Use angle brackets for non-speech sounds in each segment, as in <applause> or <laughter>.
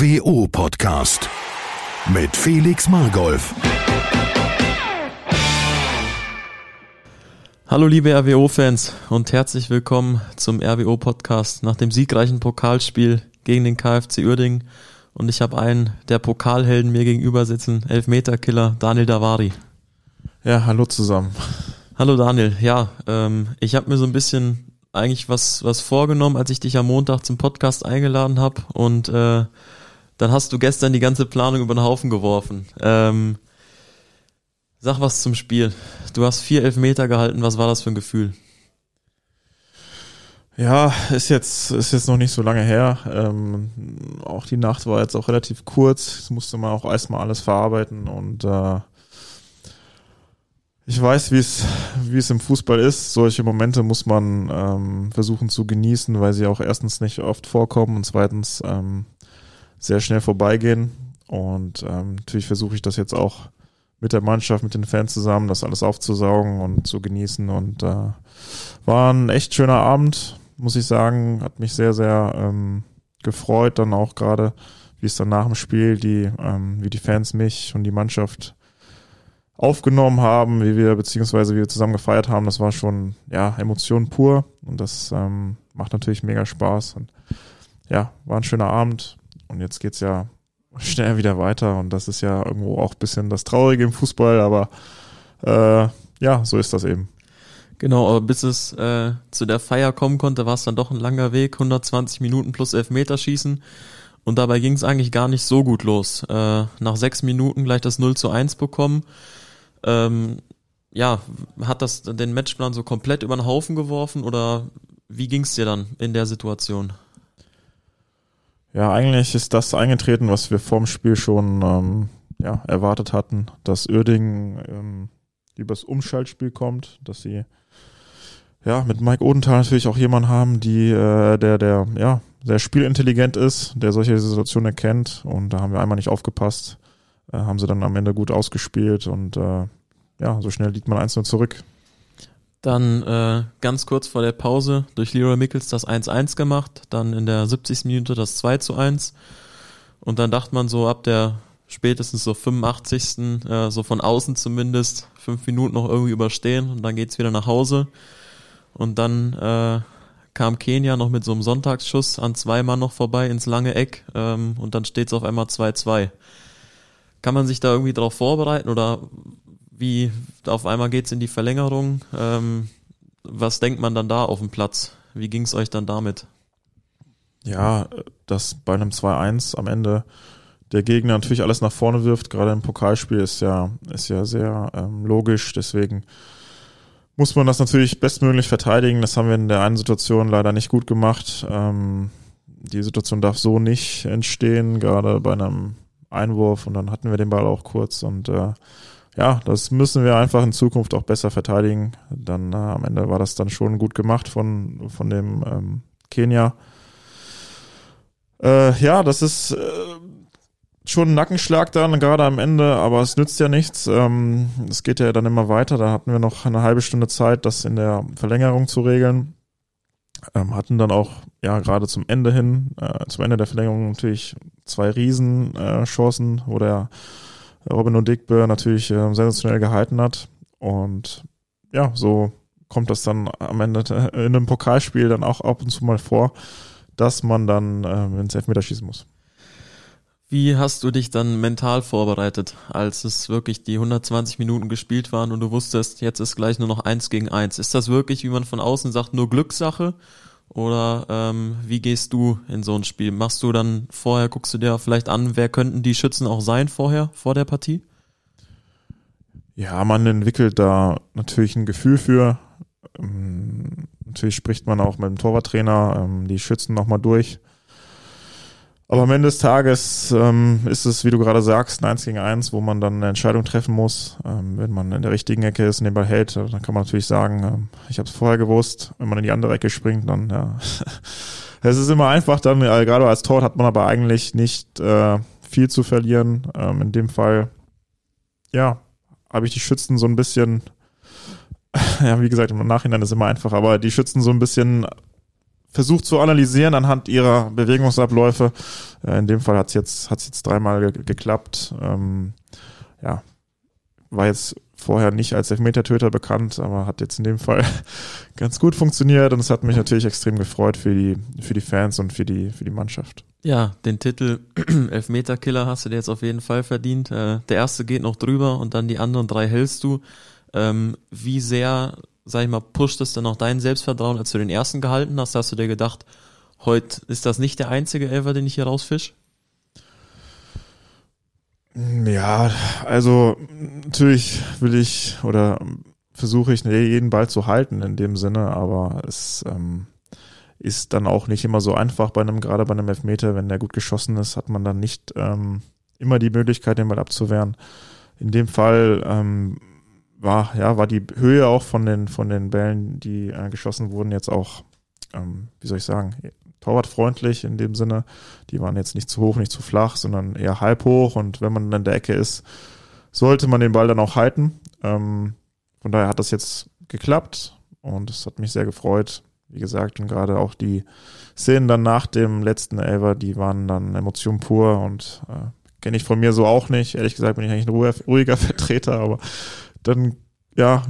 RWO Podcast mit Felix Margolf. Hallo liebe RWO-Fans und herzlich willkommen zum RWO-Podcast nach dem siegreichen Pokalspiel gegen den KfC Uerdingen. Und ich habe einen der Pokalhelden mir gegenüber sitzen, Elfmeterkiller Daniel Davari. Ja, hallo zusammen. Hallo Daniel, ja, ähm, ich habe mir so ein bisschen eigentlich was, was vorgenommen, als ich dich am Montag zum Podcast eingeladen habe und äh, dann hast du gestern die ganze Planung über den Haufen geworfen. Ähm, Sag was zum Spiel. Du hast vier Elfmeter gehalten. Was war das für ein Gefühl? Ja, ist jetzt, ist jetzt noch nicht so lange her. Ähm, auch die Nacht war jetzt auch relativ kurz. Das musste man auch erstmal alles verarbeiten und äh, ich weiß, wie es, wie es im Fußball ist. Solche Momente muss man ähm, versuchen zu genießen, weil sie auch erstens nicht oft vorkommen und zweitens ähm, sehr schnell vorbeigehen. Und ähm, natürlich versuche ich das jetzt auch mit der Mannschaft, mit den Fans zusammen, das alles aufzusaugen und zu genießen. Und äh, war ein echt schöner Abend, muss ich sagen. Hat mich sehr, sehr ähm, gefreut, dann auch gerade, wie es dann nach dem Spiel, die, ähm, wie die Fans mich und die Mannschaft aufgenommen haben, wie wir, beziehungsweise wie wir zusammen gefeiert haben. Das war schon, ja, Emotion pur. Und das ähm, macht natürlich mega Spaß. Und ja, war ein schöner Abend. Und jetzt geht's ja schnell wieder weiter. Und das ist ja irgendwo auch ein bisschen das Traurige im Fußball, aber äh, ja, so ist das eben. Genau, aber bis es äh, zu der Feier kommen konnte, war es dann doch ein langer Weg, 120 Minuten plus Elfmeterschießen. Und dabei ging es eigentlich gar nicht so gut los. Äh, nach sechs Minuten gleich das 0 zu 1 bekommen. Ähm, ja, hat das den Matchplan so komplett über den Haufen geworfen oder wie ging es dir dann in der Situation? Ja, eigentlich ist das eingetreten, was wir vorm Spiel schon ähm, ja, erwartet hatten, dass Uerdingen ähm, übers Umschaltspiel kommt, dass sie ja mit Mike Odenthal natürlich auch jemanden haben, die äh, der der ja sehr spielintelligent ist, der solche Situationen erkennt und da haben wir einmal nicht aufgepasst, äh, haben sie dann am Ende gut ausgespielt und äh, ja so schnell liegt man eins nur zurück. Dann äh, ganz kurz vor der Pause durch Leroy Mickels das 1-1 gemacht, dann in der 70. Minute das 2 1 und dann dachte man so ab der spätestens so 85. Äh, so von außen zumindest fünf Minuten noch irgendwie überstehen und dann geht's wieder nach Hause und dann äh, kam Kenia noch mit so einem Sonntagsschuss an zwei Mann noch vorbei ins lange Eck ähm, und dann steht's auf einmal 2-2. Kann man sich da irgendwie drauf vorbereiten oder wie auf einmal geht's in die Verlängerung. Ähm, was denkt man dann da auf dem Platz? Wie ging's euch dann damit? Ja, dass bei einem 2-1 am Ende der Gegner natürlich alles nach vorne wirft, gerade im Pokalspiel ist ja, ist ja sehr ähm, logisch, deswegen muss man das natürlich bestmöglich verteidigen. Das haben wir in der einen Situation leider nicht gut gemacht. Ähm, die Situation darf so nicht entstehen, gerade bei einem Einwurf und dann hatten wir den Ball auch kurz und äh, ja, das müssen wir einfach in Zukunft auch besser verteidigen. Dann äh, am Ende war das dann schon gut gemacht von, von dem ähm, Kenia. Äh, ja, das ist äh, schon ein Nackenschlag dann, gerade am Ende, aber es nützt ja nichts. Ähm, es geht ja dann immer weiter. Da hatten wir noch eine halbe Stunde Zeit, das in der Verlängerung zu regeln. Ähm, hatten dann auch, ja, gerade zum Ende hin, äh, zum Ende der Verlängerung natürlich zwei Riesenchancen, äh, wo der Robin und Dickbö natürlich äh, sensationell gehalten hat. Und ja, so kommt das dann am Ende <laughs> in einem Pokalspiel dann auch ab und zu mal vor, dass man dann äh, ins Elfmeter schießen muss. Wie hast du dich dann mental vorbereitet, als es wirklich die 120 Minuten gespielt waren und du wusstest, jetzt ist gleich nur noch eins gegen eins? Ist das wirklich, wie man von außen sagt, nur Glückssache? Oder ähm, wie gehst du in so ein Spiel? Machst du dann vorher, guckst du dir vielleicht an, wer könnten die Schützen auch sein vorher, vor der Partie? Ja, man entwickelt da natürlich ein Gefühl für. Ähm, natürlich spricht man auch mit dem Torwarttrainer ähm, die Schützen nochmal durch. Aber am Ende des Tages ähm, ist es, wie du gerade sagst, ein 1 gegen 1, wo man dann eine Entscheidung treffen muss. Ähm, wenn man in der richtigen Ecke ist und den Ball hält, dann kann man natürlich sagen, ähm, ich habe es vorher gewusst. Wenn man in die andere Ecke springt, dann ja. <laughs> es ist immer einfach, dann äh, gerade als Tor hat man aber eigentlich nicht äh, viel zu verlieren. Ähm, in dem Fall, ja, habe ich die Schützen so ein bisschen, <laughs> ja, wie gesagt, im Nachhinein ist immer einfach, aber die Schützen so ein bisschen versucht zu analysieren anhand ihrer Bewegungsabläufe. Äh, in dem Fall hat es jetzt, hat's jetzt dreimal ge geklappt. Ähm, ja, war jetzt vorher nicht als Elfmetertöter bekannt, aber hat jetzt in dem Fall <laughs> ganz gut funktioniert und es hat mich natürlich extrem gefreut für die, für die Fans und für die, für die Mannschaft. Ja, den Titel <clears throat> Elfmeterkiller hast du dir jetzt auf jeden Fall verdient. Äh, der erste geht noch drüber und dann die anderen drei hältst du. Ähm, wie sehr, sag ich mal, pusht es denn auch dein Selbstvertrauen, als du den ersten gehalten hast? Hast du dir gedacht, heute ist das nicht der einzige Elfer, den ich hier rausfisch? Ja, also natürlich will ich oder versuche ich jeden Ball zu halten in dem Sinne, aber es ähm, ist dann auch nicht immer so einfach bei einem, gerade bei einem Elfmeter, wenn der gut geschossen ist, hat man dann nicht ähm, immer die Möglichkeit, den Ball abzuwehren. In dem Fall ähm, war, ja, war die Höhe auch von den, von den Bällen, die äh, geschossen wurden, jetzt auch, ähm, wie soll ich sagen, torwartfreundlich in dem Sinne. Die waren jetzt nicht zu hoch, nicht zu flach, sondern eher halb hoch und wenn man in der Ecke ist, sollte man den Ball dann auch halten. Ähm, von daher hat das jetzt geklappt und es hat mich sehr gefreut. Wie gesagt, und gerade auch die Szenen dann nach dem letzten Elver, die waren dann Emotion pur und äh, kenne ich von mir so auch nicht. Ehrlich gesagt bin ich eigentlich ein ruhiger <laughs> Vertreter, aber dann, ja,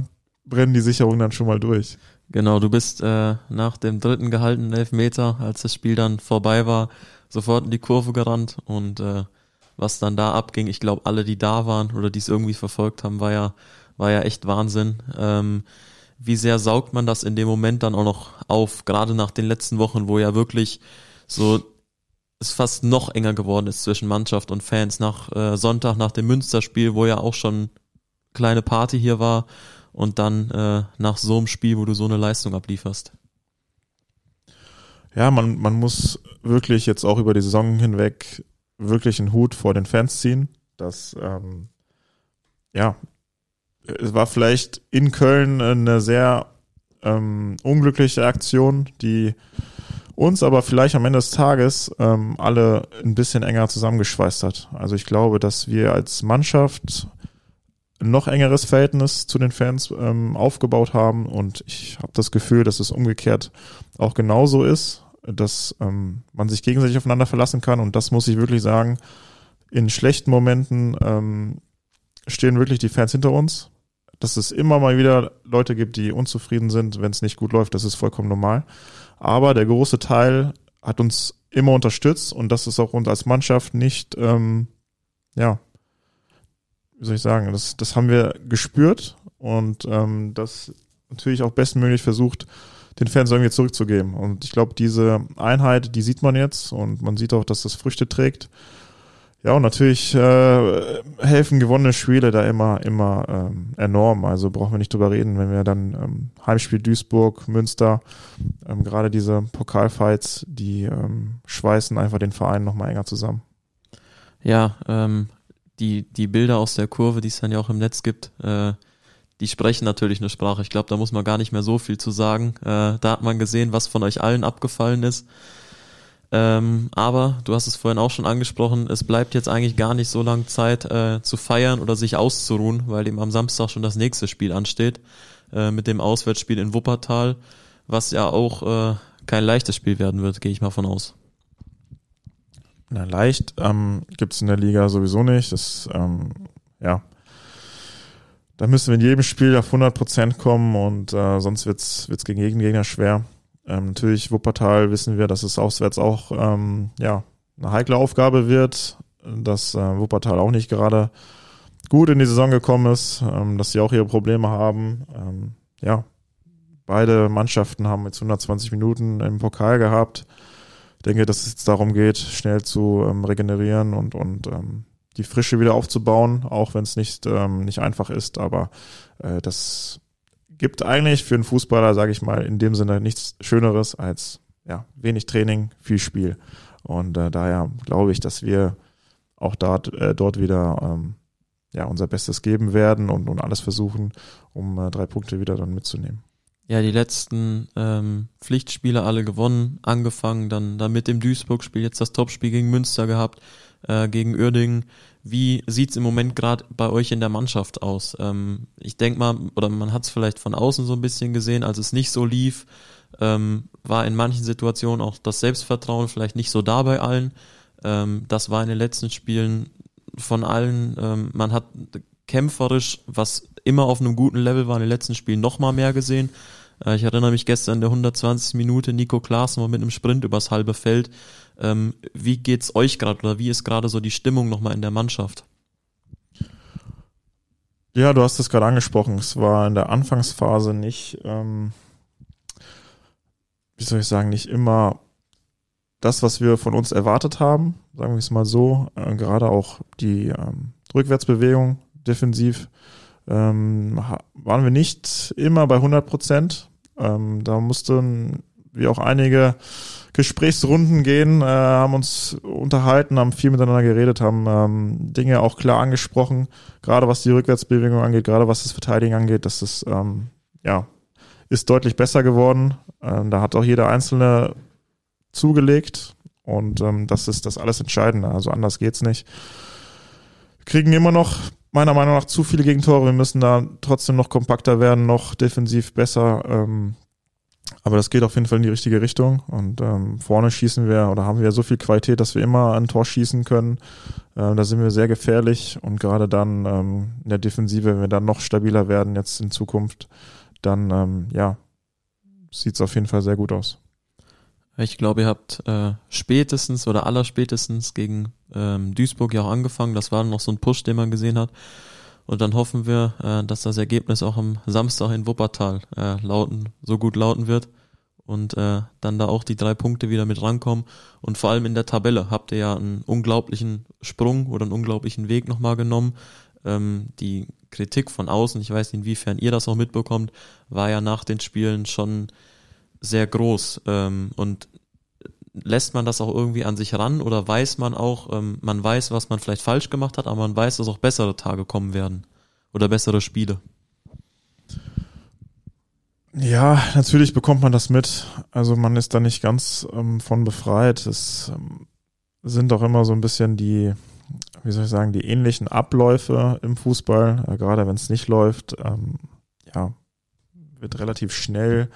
brennen die Sicherungen dann schon mal durch. Genau, du bist äh, nach dem dritten gehaltenen Elfmeter, als das Spiel dann vorbei war, sofort in die Kurve gerannt und äh, was dann da abging, ich glaube, alle, die da waren oder die es irgendwie verfolgt haben, war ja, war ja echt Wahnsinn. Ähm, wie sehr saugt man das in dem Moment dann auch noch auf, gerade nach den letzten Wochen, wo ja wirklich so es fast noch enger geworden ist zwischen Mannschaft und Fans nach äh, Sonntag, nach dem Münsterspiel, wo ja auch schon kleine Party hier war und dann äh, nach so einem Spiel, wo du so eine Leistung ablieferst? Ja, man, man muss wirklich jetzt auch über die Saison hinweg wirklich einen Hut vor den Fans ziehen. Das, ähm, ja, es war vielleicht in Köln eine sehr ähm, unglückliche Aktion, die uns aber vielleicht am Ende des Tages ähm, alle ein bisschen enger zusammengeschweißt hat. Also ich glaube, dass wir als Mannschaft noch engeres Verhältnis zu den Fans ähm, aufgebaut haben und ich habe das Gefühl, dass es umgekehrt auch genauso ist, dass ähm, man sich gegenseitig aufeinander verlassen kann und das muss ich wirklich sagen, in schlechten Momenten ähm, stehen wirklich die Fans hinter uns. Dass es immer mal wieder Leute gibt, die unzufrieden sind, wenn es nicht gut läuft, das ist vollkommen normal. Aber der große Teil hat uns immer unterstützt und das ist auch uns als Mannschaft nicht, ähm, ja, wie soll ich sagen, das, das haben wir gespürt und ähm, das natürlich auch bestmöglich versucht, den Fans irgendwie zurückzugeben. Und ich glaube, diese Einheit, die sieht man jetzt und man sieht auch, dass das Früchte trägt. Ja, und natürlich äh, helfen gewonnene Spiele da immer, immer ähm, enorm. Also brauchen wir nicht drüber reden, wenn wir dann ähm, Heimspiel Duisburg, Münster, ähm, gerade diese Pokalfights, die ähm, schweißen einfach den Verein nochmal enger zusammen. Ja, ähm, die, die Bilder aus der Kurve, die es dann ja auch im Netz gibt, äh, die sprechen natürlich eine Sprache. Ich glaube, da muss man gar nicht mehr so viel zu sagen. Äh, da hat man gesehen, was von euch allen abgefallen ist. Ähm, aber du hast es vorhin auch schon angesprochen, es bleibt jetzt eigentlich gar nicht so lange Zeit äh, zu feiern oder sich auszuruhen, weil eben am Samstag schon das nächste Spiel ansteht äh, mit dem Auswärtsspiel in Wuppertal, was ja auch äh, kein leichtes Spiel werden wird, gehe ich mal von aus. Na, leicht ähm, gibt es in der Liga sowieso nicht. Das, ähm, ja, da müssen wir in jedem Spiel auf 100 Prozent kommen und äh, sonst wird's wird's gegen jeden Gegner schwer. Ähm, natürlich Wuppertal wissen wir, dass es auswärts auch ähm, ja eine heikle Aufgabe wird, dass äh, Wuppertal auch nicht gerade gut in die Saison gekommen ist, ähm, dass sie auch ihre Probleme haben. Ähm, ja, beide Mannschaften haben jetzt 120 Minuten im Pokal gehabt denke, dass es jetzt darum geht, schnell zu ähm, regenerieren und, und ähm, die Frische wieder aufzubauen, auch wenn es nicht, ähm, nicht einfach ist. Aber äh, das gibt eigentlich für einen Fußballer, sage ich mal, in dem Sinne nichts Schöneres als ja, wenig Training, viel Spiel. Und äh, daher glaube ich, dass wir auch dort, äh, dort wieder ähm, ja, unser Bestes geben werden und, und alles versuchen, um äh, drei Punkte wieder dann mitzunehmen ja die letzten ähm, Pflichtspiele alle gewonnen, angefangen dann, dann mit dem Duisburg-Spiel, jetzt das Topspiel gegen Münster gehabt, äh, gegen Uerdingen. Wie sieht's im Moment gerade bei euch in der Mannschaft aus? Ähm, ich denke mal, oder man hat es vielleicht von außen so ein bisschen gesehen, als es nicht so lief, ähm, war in manchen Situationen auch das Selbstvertrauen vielleicht nicht so da bei allen. Ähm, das war in den letzten Spielen von allen, ähm, man hat kämpferisch, was immer auf einem guten Level war, in den letzten Spielen noch mal mehr gesehen. Äh, ich erinnere mich gestern in der 120. Minute, Nico Klaassen war mit einem Sprint übers halbe Feld. Ähm, wie geht's euch gerade oder wie ist gerade so die Stimmung nochmal in der Mannschaft? Ja, du hast es gerade angesprochen. Es war in der Anfangsphase nicht, ähm, wie soll ich sagen, nicht immer das, was wir von uns erwartet haben, sagen wir es mal so. Äh, gerade auch die ähm, Rückwärtsbewegung defensiv ähm, waren wir nicht immer bei 100 Prozent. Ähm, da mussten wir auch einige Gesprächsrunden gehen, äh, haben uns unterhalten, haben viel miteinander geredet, haben ähm, Dinge auch klar angesprochen, gerade was die Rückwärtsbewegung angeht, gerade was das Verteidigen angeht, das ist ähm, ja ist deutlich besser geworden. Ähm, da hat auch jeder Einzelne zugelegt und ähm, das ist das alles Entscheidende. Also anders geht's nicht. Wir kriegen immer noch meiner Meinung nach zu viele Gegentore. Wir müssen da trotzdem noch kompakter werden, noch defensiv besser. Ähm, aber das geht auf jeden Fall in die richtige Richtung. Und ähm, vorne schießen wir oder haben wir so viel Qualität, dass wir immer ein Tor schießen können. Ähm, da sind wir sehr gefährlich. Und gerade dann ähm, in der Defensive, wenn wir dann noch stabiler werden jetzt in Zukunft, dann ähm, ja, sieht es auf jeden Fall sehr gut aus. Ich glaube, ihr habt äh, spätestens oder allerspätestens gegen ähm, Duisburg ja auch angefangen. Das war noch so ein Push, den man gesehen hat. Und dann hoffen wir, äh, dass das Ergebnis auch am Samstag in Wuppertal äh, lauten, so gut lauten wird und äh, dann da auch die drei Punkte wieder mit rankommen. Und vor allem in der Tabelle habt ihr ja einen unglaublichen Sprung oder einen unglaublichen Weg nochmal genommen. Ähm, die Kritik von außen, ich weiß nicht, inwiefern ihr das auch mitbekommt, war ja nach den Spielen schon sehr groß. Ähm, und lässt man das auch irgendwie an sich ran oder weiß man auch, ähm, man weiß, was man vielleicht falsch gemacht hat, aber man weiß, dass auch bessere Tage kommen werden oder bessere Spiele? Ja, natürlich bekommt man das mit. Also man ist da nicht ganz ähm, von befreit. Es ähm, sind auch immer so ein bisschen die, wie soll ich sagen, die ähnlichen Abläufe im Fußball. Äh, gerade wenn es nicht läuft, ähm, ja, wird relativ schnell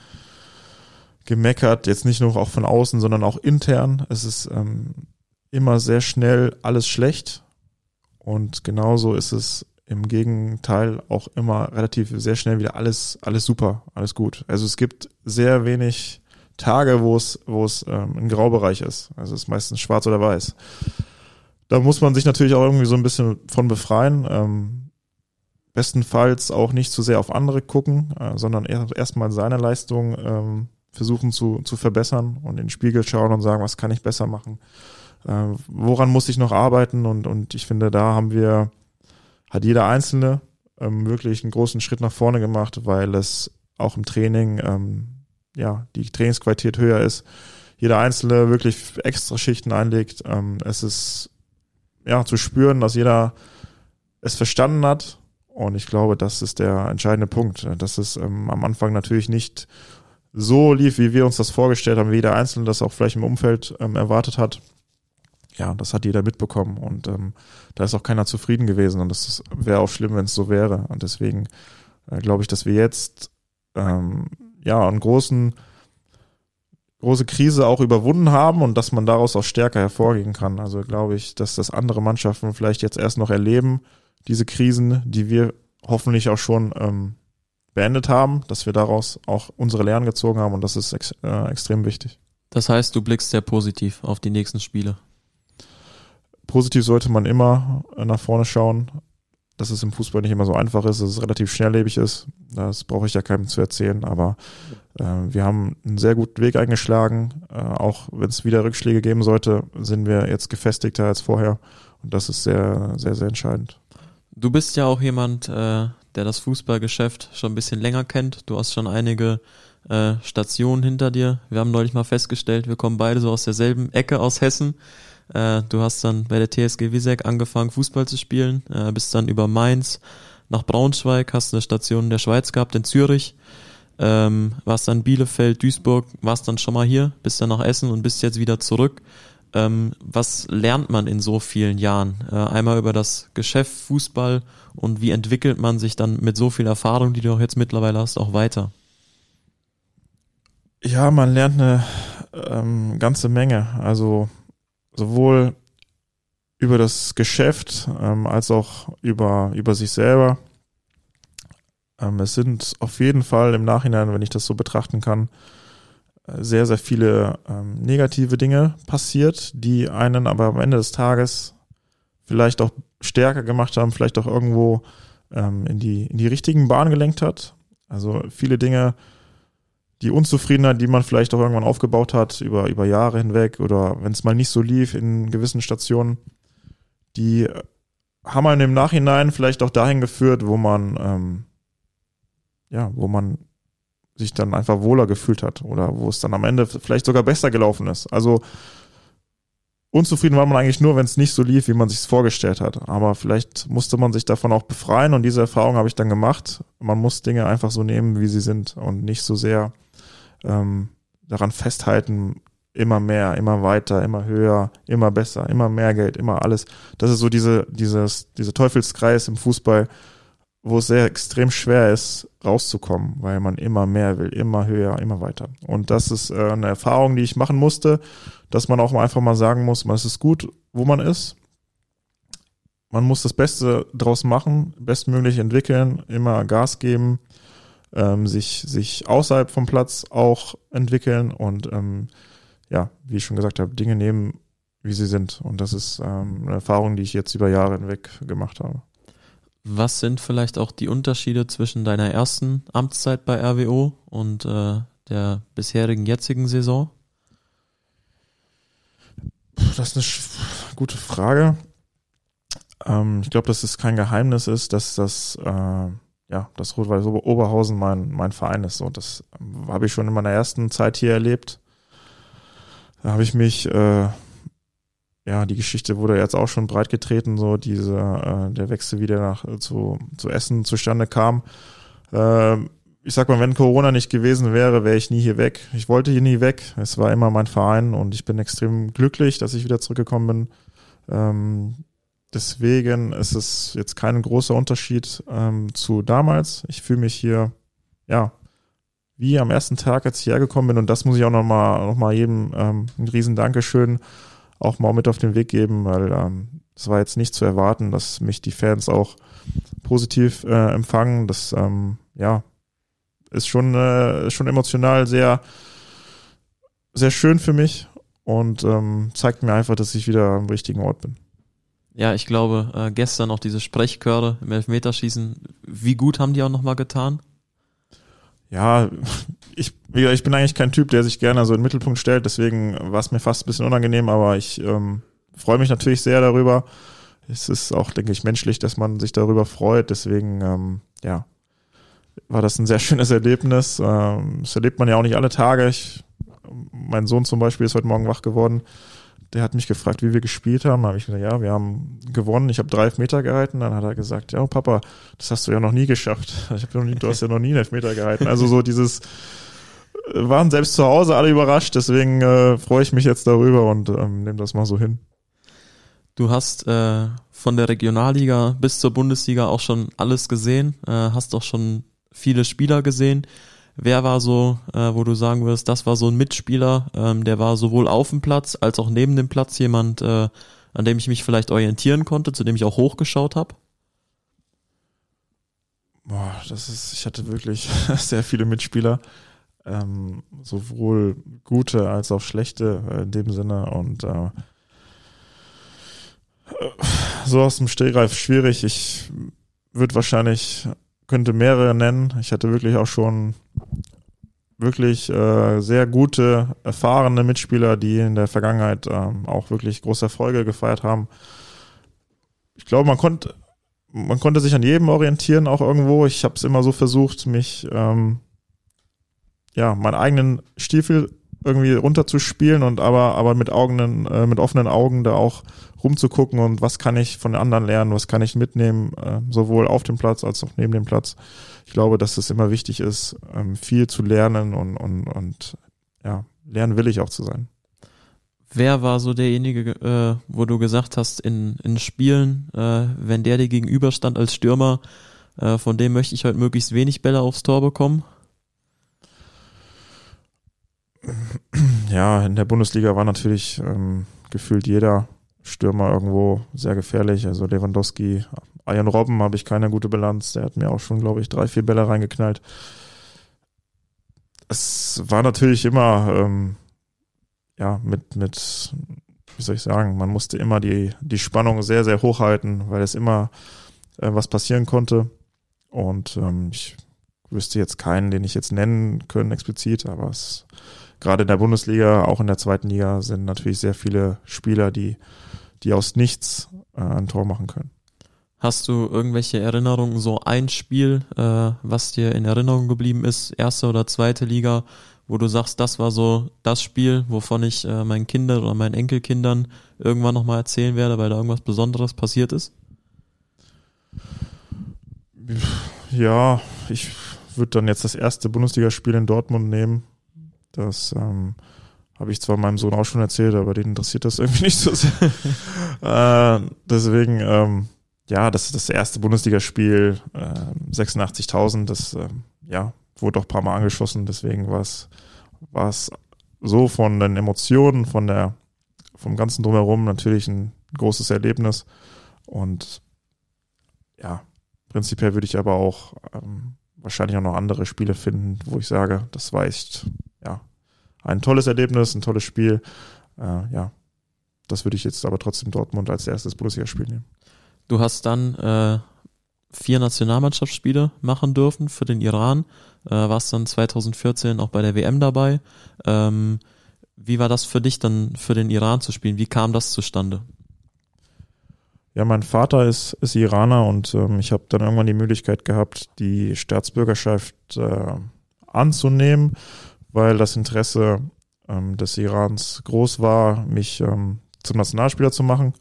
gemeckert, jetzt nicht nur auch von außen, sondern auch intern. Es ist ähm, immer sehr schnell alles schlecht und genauso ist es im Gegenteil auch immer relativ sehr schnell wieder alles alles super, alles gut. Also es gibt sehr wenig Tage, wo es wo es ähm, ein Graubereich ist. Also es ist meistens schwarz oder weiß. Da muss man sich natürlich auch irgendwie so ein bisschen von befreien. Ähm, bestenfalls auch nicht zu sehr auf andere gucken, äh, sondern erstmal seine Leistung ähm, versuchen zu, zu verbessern und in den Spiegel schauen und sagen, was kann ich besser machen? Äh, woran muss ich noch arbeiten? Und, und ich finde, da haben wir, hat jeder Einzelne ähm, wirklich einen großen Schritt nach vorne gemacht, weil es auch im Training, ähm, ja, die Trainingsqualität höher ist. Jeder Einzelne wirklich extra Schichten einlegt. Ähm, es ist, ja, zu spüren, dass jeder es verstanden hat. Und ich glaube, das ist der entscheidende Punkt. dass es ähm, am Anfang natürlich nicht so lief, wie wir uns das vorgestellt haben, wie jeder Einzelne das auch vielleicht im Umfeld ähm, erwartet hat. Ja, das hat jeder mitbekommen und ähm, da ist auch keiner zufrieden gewesen und das wäre auch schlimm, wenn es so wäre. Und deswegen äh, glaube ich, dass wir jetzt ähm, ja einen großen große Krise auch überwunden haben und dass man daraus auch stärker hervorgehen kann. Also glaube ich, dass das andere Mannschaften vielleicht jetzt erst noch erleben, diese Krisen, die wir hoffentlich auch schon ähm, beendet haben, dass wir daraus auch unsere Lehren gezogen haben und das ist ex äh, extrem wichtig. Das heißt, du blickst sehr positiv auf die nächsten Spiele. Positiv sollte man immer äh, nach vorne schauen, dass es im Fußball nicht immer so einfach ist, dass es relativ schnelllebig ist. Das brauche ich ja keinem zu erzählen, aber äh, wir haben einen sehr guten Weg eingeschlagen. Äh, auch wenn es wieder Rückschläge geben sollte, sind wir jetzt gefestigter als vorher und das ist sehr, sehr, sehr entscheidend. Du bist ja auch jemand, äh, der das Fußballgeschäft schon ein bisschen länger kennt. Du hast schon einige äh, Stationen hinter dir. Wir haben neulich mal festgestellt, wir kommen beide so aus derselben Ecke aus Hessen. Äh, du hast dann bei der TSG Wiesek angefangen, Fußball zu spielen, äh, bist dann über Mainz nach Braunschweig, hast eine Station in der Schweiz gehabt, in Zürich, ähm, warst dann Bielefeld, Duisburg, warst dann schon mal hier, bist dann nach Essen und bist jetzt wieder zurück. Ähm, was lernt man in so vielen Jahren? Äh, einmal über das Geschäft Fußball und wie entwickelt man sich dann mit so viel Erfahrung, die du auch jetzt mittlerweile hast, auch weiter? Ja, man lernt eine ähm, ganze Menge. Also sowohl über das Geschäft ähm, als auch über, über sich selber. Ähm, es sind auf jeden Fall im Nachhinein, wenn ich das so betrachten kann, sehr, sehr viele ähm, negative Dinge passiert, die einen aber am Ende des Tages vielleicht auch stärker gemacht haben, vielleicht auch irgendwo ähm, in, die, in die richtigen Bahnen gelenkt hat. Also viele Dinge, die Unzufriedenheit, die man vielleicht auch irgendwann aufgebaut hat über, über Jahre hinweg oder wenn es mal nicht so lief in gewissen Stationen, die haben einen im Nachhinein vielleicht auch dahin geführt, wo man, ähm, ja, wo man sich dann einfach wohler gefühlt hat oder wo es dann am Ende vielleicht sogar besser gelaufen ist. Also unzufrieden war man eigentlich nur, wenn es nicht so lief, wie man sich es vorgestellt hat. Aber vielleicht musste man sich davon auch befreien und diese Erfahrung habe ich dann gemacht. Man muss Dinge einfach so nehmen, wie sie sind und nicht so sehr ähm, daran festhalten, immer mehr, immer weiter, immer höher, immer besser, immer mehr Geld, immer alles. Das ist so diese, dieses, diese Teufelskreis im Fußball, wo es sehr extrem schwer ist, rauszukommen, weil man immer mehr will, immer höher, immer weiter. Und das ist äh, eine Erfahrung, die ich machen musste, dass man auch einfach mal sagen muss, man ist gut, wo man ist. Man muss das Beste draus machen, bestmöglich entwickeln, immer Gas geben, ähm, sich, sich außerhalb vom Platz auch entwickeln und ähm, ja, wie ich schon gesagt habe, Dinge nehmen, wie sie sind. Und das ist ähm, eine Erfahrung, die ich jetzt über Jahre hinweg gemacht habe. Was sind vielleicht auch die Unterschiede zwischen deiner ersten Amtszeit bei RWO und äh, der bisherigen jetzigen Saison? Das ist eine gute Frage. Ähm, ich glaube, dass es kein Geheimnis ist, dass das, äh, ja, das Rot-Weiß Oberhausen mein, mein Verein ist. So, das ähm, habe ich schon in meiner ersten Zeit hier erlebt. Da habe ich mich äh, ja, die Geschichte wurde jetzt auch schon breit getreten, so diese, äh, der Wechsel wieder nach äh, zu, zu Essen zustande kam. Äh, ich sag mal, wenn Corona nicht gewesen wäre, wäre ich nie hier weg. Ich wollte hier nie weg. Es war immer mein Verein und ich bin extrem glücklich, dass ich wieder zurückgekommen bin. Ähm, deswegen ist es jetzt kein großer Unterschied ähm, zu damals. Ich fühle mich hier, ja, wie am ersten Tag, als ich hergekommen bin und das muss ich auch nochmal noch mal jedem ähm, ein riesen Dankeschön auch mal mit auf den Weg geben, weil ähm, es war jetzt nicht zu erwarten, dass mich die Fans auch positiv äh, empfangen. Das ähm, ja ist schon äh, schon emotional sehr sehr schön für mich und ähm, zeigt mir einfach, dass ich wieder am richtigen Ort bin. Ja, ich glaube, äh, gestern auch diese Sprechchöre im Elfmeterschießen, wie gut haben die auch nochmal getan? Ja, ich, ich bin eigentlich kein Typ, der sich gerne so in den Mittelpunkt stellt, deswegen war es mir fast ein bisschen unangenehm, aber ich ähm, freue mich natürlich sehr darüber. Es ist auch, denke ich, menschlich, dass man sich darüber freut. Deswegen, ähm, ja, war das ein sehr <laughs> schönes Erlebnis. Ähm, das erlebt man ja auch nicht alle Tage. Ich, mein Sohn zum Beispiel ist heute Morgen wach geworden. Der hat mich gefragt, wie wir gespielt haben. Da habe ich gesagt, ja, wir haben gewonnen. Ich habe drei Meter gehalten. Dann hat er gesagt, ja, Papa, das hast du ja noch nie geschafft. <laughs> Ich hab noch nie, du hast ja noch nie einen Meter gehalten. Also so dieses waren selbst zu Hause alle überrascht, deswegen äh, freue ich mich jetzt darüber und ähm, nehme das mal so hin. Du hast äh, von der Regionalliga bis zur Bundesliga auch schon alles gesehen, äh, hast auch schon viele Spieler gesehen. Wer war so, äh, wo du sagen wirst, das war so ein Mitspieler, ähm, der war sowohl auf dem Platz als auch neben dem Platz jemand, äh, an dem ich mich vielleicht orientieren konnte, zu dem ich auch hochgeschaut habe? Boah, das ist, ich hatte wirklich <laughs> sehr viele Mitspieler ähm, sowohl gute als auch schlechte äh, in dem Sinne und äh, so aus dem Stehgreif schwierig. Ich würde wahrscheinlich, könnte mehrere nennen. Ich hatte wirklich auch schon wirklich äh, sehr gute, erfahrene Mitspieler, die in der Vergangenheit ähm, auch wirklich große Erfolge gefeiert haben. Ich glaube, man konnte man konnte sich an jedem orientieren, auch irgendwo. Ich habe es immer so versucht, mich ähm, ja, meinen eigenen Stiefel irgendwie runterzuspielen und aber, aber mit Augen, äh, mit offenen Augen da auch rumzugucken und was kann ich von den anderen lernen, was kann ich mitnehmen, äh, sowohl auf dem Platz als auch neben dem Platz. Ich glaube, dass es immer wichtig ist, ähm, viel zu lernen und, und, und ja, lernwillig auch zu sein. Wer war so derjenige, äh, wo du gesagt hast, in, in Spielen, äh, wenn der dir gegenüberstand als Stürmer, äh, von dem möchte ich heute möglichst wenig Bälle aufs Tor bekommen? Ja, in der Bundesliga war natürlich ähm, gefühlt jeder Stürmer irgendwo sehr gefährlich. Also Lewandowski, Ian Robben habe ich keine gute Bilanz. Der hat mir auch schon, glaube ich, drei, vier Bälle reingeknallt. Es war natürlich immer, ähm, ja, mit, mit, wie soll ich sagen, man musste immer die, die Spannung sehr, sehr hoch halten, weil es immer äh, was passieren konnte. Und ähm, ich wüsste jetzt keinen, den ich jetzt nennen können explizit, aber es gerade in der Bundesliga, auch in der zweiten Liga sind natürlich sehr viele Spieler, die, die aus nichts äh, ein Tor machen können. Hast du irgendwelche Erinnerungen, so ein Spiel, äh, was dir in Erinnerung geblieben ist, erste oder zweite Liga, wo du sagst, das war so das Spiel, wovon ich äh, meinen Kindern oder meinen Enkelkindern irgendwann nochmal erzählen werde, weil da irgendwas Besonderes passiert ist? Ja, ich würde dann jetzt das erste Bundesligaspiel in Dortmund nehmen. Das ähm, habe ich zwar meinem Sohn auch schon erzählt, aber den interessiert das <laughs> irgendwie nicht so sehr. <laughs> äh, deswegen, ähm, ja, das ist das erste Bundesligaspiel, äh, 86.000, das äh, ja, wurde auch ein paar Mal angeschossen, deswegen war es so von den Emotionen, von der vom ganzen drumherum natürlich ein großes Erlebnis. Und ja, prinzipiell würde ich aber auch ähm, wahrscheinlich auch noch andere Spiele finden, wo ich sage, das war echt ja ein tolles Erlebnis, ein tolles Spiel, äh, ja, das würde ich jetzt aber trotzdem Dortmund als erstes Bundesligaspiel nehmen. Du hast dann äh, vier Nationalmannschaftsspiele machen dürfen für den Iran, äh, warst dann 2014 auch bei der WM dabei. Ähm, wie war das für dich dann für den Iran zu spielen? Wie kam das zustande? Ja, mein Vater ist, ist Iraner und ähm, ich habe dann irgendwann die Möglichkeit gehabt, die Staatsbürgerschaft äh, anzunehmen, weil das Interesse ähm, des Irans groß war, mich ähm, zum Nationalspieler zu machen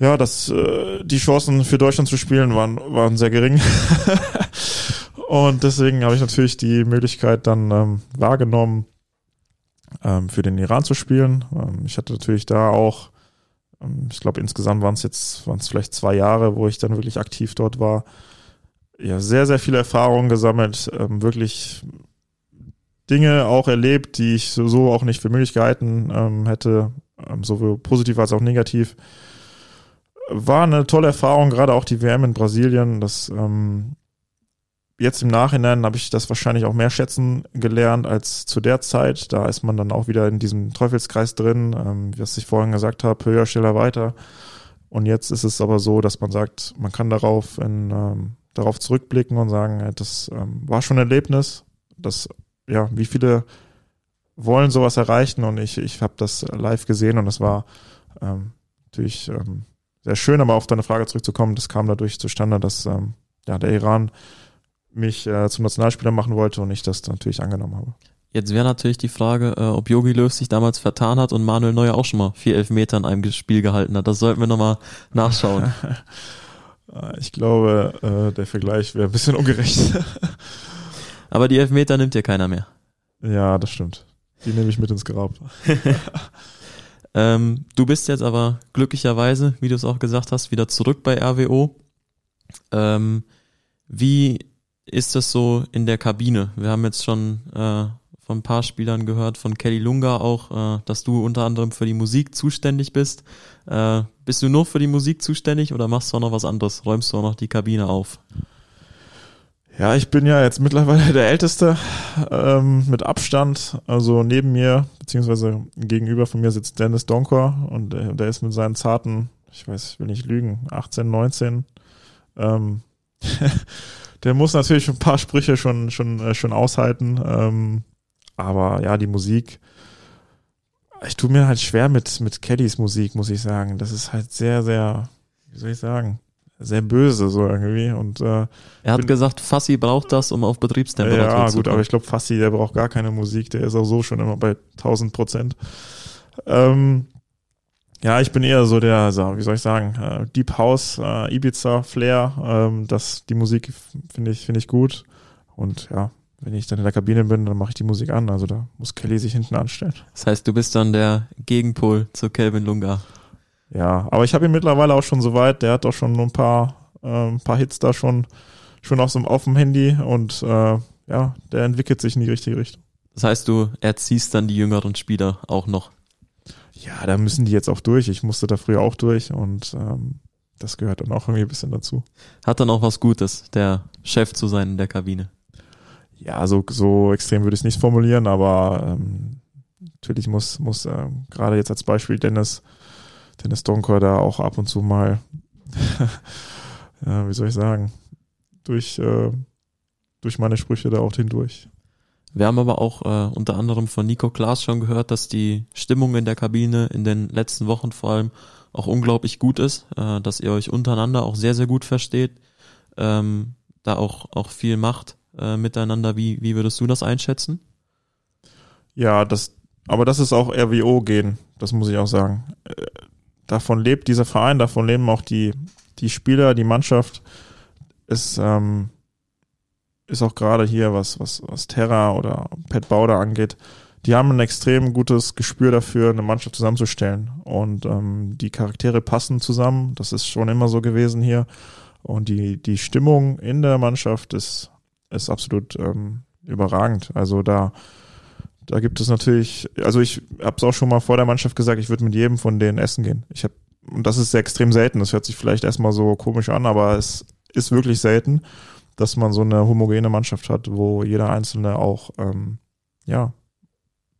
ja, das, äh, die Chancen für Deutschland zu spielen waren, waren sehr gering. <laughs> und deswegen habe ich natürlich die Möglichkeit dann ähm, wahrgenommen, ähm, für den Iran zu spielen. Ähm, ich hatte natürlich da auch, ähm, ich glaube insgesamt waren es jetzt, waren vielleicht zwei Jahre, wo ich dann wirklich aktiv dort war. Ja, sehr, sehr viele Erfahrungen gesammelt, wirklich Dinge auch erlebt, die ich so, so auch nicht für möglich gehalten ähm, hätte, ähm, sowohl positiv als auch negativ war eine tolle Erfahrung, gerade auch die WM in Brasilien. Das ähm, jetzt im Nachhinein habe ich das wahrscheinlich auch mehr schätzen gelernt als zu der Zeit. Da ist man dann auch wieder in diesem Teufelskreis drin, ähm, was ich vorhin gesagt habe, höher, schneller, weiter. Und jetzt ist es aber so, dass man sagt, man kann darauf, in, ähm, darauf zurückblicken und sagen, das ähm, war schon ein Erlebnis. Das, ja, wie viele wollen sowas erreichen? Und ich, ich habe das live gesehen und es war ähm, natürlich ähm, sehr schön, aber auf deine Frage zurückzukommen, das kam dadurch zustande, dass ähm, ja, der Iran mich äh, zum Nationalspieler machen wollte und ich das natürlich angenommen habe. Jetzt wäre natürlich die Frage, äh, ob Yogi Löw sich damals vertan hat und Manuel Neuer auch schon mal vier Elfmeter in einem Spiel gehalten hat. Das sollten wir nochmal nachschauen. <laughs> ich glaube, äh, der Vergleich wäre ein bisschen ungerecht. <laughs> Aber die Elfmeter nimmt dir keiner mehr. Ja, das stimmt. Die nehme ich mit ins Grab. <laughs> <laughs> Ähm, du bist jetzt aber glücklicherweise, wie du es auch gesagt hast, wieder zurück bei RWO. Ähm, wie ist das so in der Kabine? Wir haben jetzt schon äh, von ein paar Spielern gehört, von Kelly Lunga auch, äh, dass du unter anderem für die Musik zuständig bist. Äh, bist du nur für die Musik zuständig oder machst du auch noch was anderes? Räumst du auch noch die Kabine auf? Ja, ich bin ja jetzt mittlerweile der Älteste ähm, mit Abstand. Also neben mir, beziehungsweise gegenüber von mir sitzt Dennis Donkor und der, der ist mit seinen zarten, ich weiß, ich will nicht lügen, 18, 19. Ähm, <laughs> der muss natürlich ein paar Sprüche schon, schon, äh, schon aushalten. Ähm, aber ja, die Musik, ich tue mir halt schwer mit, mit Kellys Musik, muss ich sagen. Das ist halt sehr, sehr, wie soll ich sagen, sehr böse so irgendwie. Und äh, er hat gesagt, Fassi braucht das, um auf Betriebstemperatur ja, zu kommen. Ja gut, aber ich glaube, Fassi, der braucht gar keine Musik, der ist auch so schon immer bei 1000 Prozent. Ähm, ja, ich bin eher so der, so, wie soll ich sagen, äh, Deep House, äh, Ibiza, Flair. Ähm, das, die Musik finde ich, finde ich gut. Und ja, wenn ich dann in der Kabine bin, dann mache ich die Musik an. Also da muss Kelly sich hinten anstellen. Das heißt, du bist dann der Gegenpol zu Kelvin Lunga. Ja, aber ich habe ihn mittlerweile auch schon so weit, der hat auch schon ein paar, äh, ein paar Hits da schon, schon auf, so, auf dem Handy und äh, ja, der entwickelt sich in die richtige Richtung. Das heißt, du erziehst dann die jüngeren Spieler auch noch. Ja, da müssen die jetzt auch durch. Ich musste da früher auch durch und ähm, das gehört dann auch irgendwie ein bisschen dazu. Hat dann auch was Gutes, der Chef zu sein in der Kabine. Ja, so, so extrem würde ich es nicht formulieren, aber ähm, natürlich muss, muss äh, gerade jetzt als Beispiel Dennis, Dennis Donker da auch ab und zu mal, <laughs> ja, wie soll ich sagen, durch, äh, durch meine Sprüche da auch hindurch. Wir haben aber auch äh, unter anderem von Nico Klaas schon gehört, dass die Stimmung in der Kabine in den letzten Wochen vor allem auch unglaublich gut ist, äh, dass ihr euch untereinander auch sehr, sehr gut versteht, ähm, da auch, auch viel macht äh, miteinander. Wie, wie würdest du das einschätzen? Ja, das, aber das ist auch RWO-Gen, das muss ich auch sagen. Davon lebt dieser Verein, davon leben auch die, die Spieler, die Mannschaft. Ist, ähm, ist auch gerade hier, was, was, was Terra oder Pat Bauder angeht, die haben ein extrem gutes Gespür dafür, eine Mannschaft zusammenzustellen. Und ähm, die Charaktere passen zusammen. Das ist schon immer so gewesen hier. Und die, die Stimmung in der Mannschaft ist, ist absolut ähm, überragend. Also da, da gibt es natürlich, also ich habe es auch schon mal vor der Mannschaft gesagt, ich würde mit jedem von denen essen gehen. Ich habe, und das ist extrem selten. Das hört sich vielleicht erstmal so komisch an, aber es ist wirklich selten dass man so eine homogene Mannschaft hat, wo jeder Einzelne auch ähm, ja,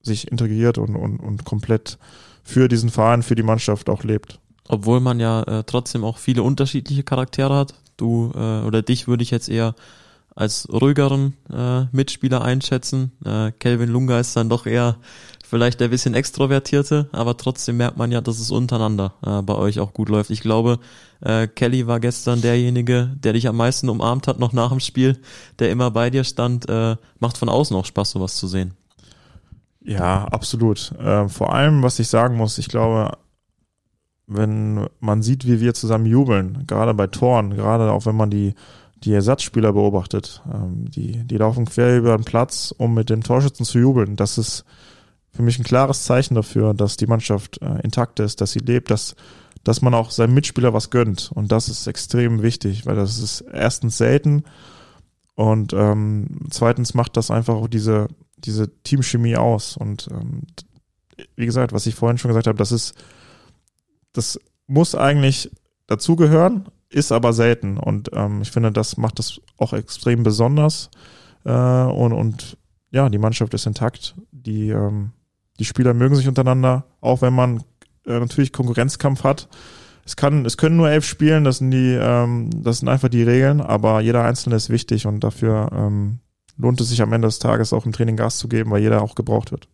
sich integriert und, und, und komplett für diesen Verein, für die Mannschaft auch lebt. Obwohl man ja äh, trotzdem auch viele unterschiedliche Charaktere hat. Du äh, oder dich würde ich jetzt eher als ruhigeren äh, Mitspieler einschätzen. Äh, Kelvin Lunga ist dann doch eher vielleicht ein bisschen extrovertierte, aber trotzdem merkt man ja, dass es untereinander äh, bei euch auch gut läuft. Ich glaube, äh, Kelly war gestern derjenige, der dich am meisten umarmt hat, noch nach dem Spiel, der immer bei dir stand. Äh, macht von außen auch Spaß, sowas zu sehen. Ja, absolut. Äh, vor allem, was ich sagen muss, ich glaube, wenn man sieht, wie wir zusammen jubeln, gerade bei Toren, gerade auch wenn man die die Ersatzspieler beobachtet, ähm, die, die laufen quer über den Platz, um mit den Torschützen zu jubeln. Das ist für mich ein klares Zeichen dafür, dass die Mannschaft äh, intakt ist, dass sie lebt, dass, dass man auch seinem Mitspieler was gönnt. Und das ist extrem wichtig, weil das ist erstens selten und ähm, zweitens macht das einfach auch diese, diese Teamchemie aus. Und ähm, wie gesagt, was ich vorhin schon gesagt habe, das ist, das muss eigentlich dazugehören, ist aber selten. Und ähm, ich finde, das macht das auch extrem besonders. Äh, und, und ja, die Mannschaft ist intakt. Die, ähm, die Spieler mögen sich untereinander, auch wenn man äh, natürlich Konkurrenzkampf hat. Es kann, es können nur elf spielen, das sind die, ähm, das sind einfach die Regeln, aber jeder Einzelne ist wichtig und dafür ähm, lohnt es sich am Ende des Tages auch im Training Gas zu geben, weil jeder auch gebraucht wird.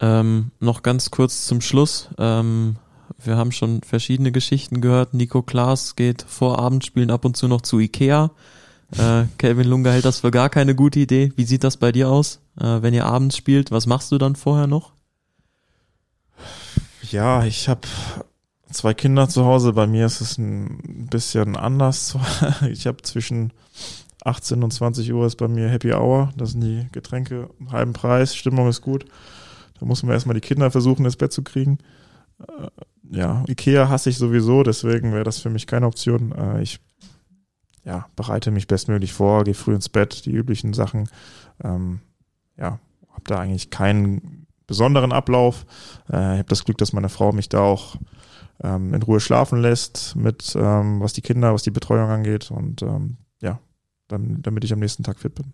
Ähm, noch ganz kurz zum Schluss. Ähm, wir haben schon verschiedene Geschichten gehört. Nico Klaas geht vor Abendspielen ab und zu noch zu Ikea. Äh, Kelvin Lunga hält das für gar keine gute Idee. Wie sieht das bei dir aus, äh, wenn ihr abends spielt? Was machst du dann vorher noch? Ja, ich habe zwei Kinder zu Hause. Bei mir ist es ein bisschen anders. <laughs> Ich habe zwischen 18 und 20 Uhr ist bei mir Happy Hour. Das sind die Getränke halben Preis. Stimmung ist gut. Da muss man erstmal die Kinder versuchen, ins Bett zu kriegen. Ja, Ikea hasse ich sowieso, deswegen wäre das für mich keine Option. Äh, ich ja, bereite mich bestmöglich vor, gehe früh ins Bett, die üblichen Sachen. Ähm, ja, habe da eigentlich keinen besonderen Ablauf. Äh, ich habe das Glück, dass meine Frau mich da auch ähm, in Ruhe schlafen lässt, mit ähm, was die Kinder, was die Betreuung angeht und ähm, ja, dann, damit ich am nächsten Tag fit bin.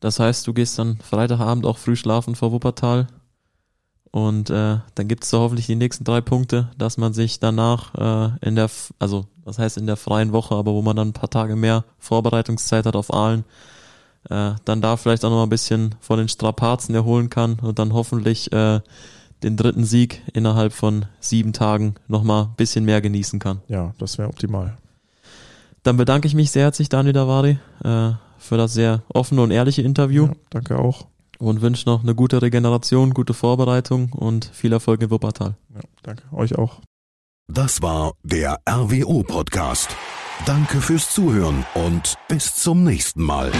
Das heißt, du gehst dann Freitagabend auch früh schlafen vor Wuppertal und äh, dann gibt es da hoffentlich die nächsten drei Punkte, dass man sich danach äh, in der, also das heißt in der freien Woche, aber wo man dann ein paar Tage mehr Vorbereitungszeit hat auf Aalen, äh, dann da vielleicht auch noch ein bisschen von den Strapazen erholen kann und dann hoffentlich äh, den dritten Sieg innerhalb von sieben Tagen nochmal ein bisschen mehr genießen kann. Ja, das wäre optimal. Dann bedanke ich mich sehr herzlich, Daniel Davari, äh, für das sehr offene und ehrliche Interview. Ja, danke auch und wünsche noch eine gute Regeneration, gute Vorbereitung und viel Erfolg in Wuppertal. Ja, danke, euch auch. Das war der RWO Podcast. Danke fürs Zuhören und bis zum nächsten Mal.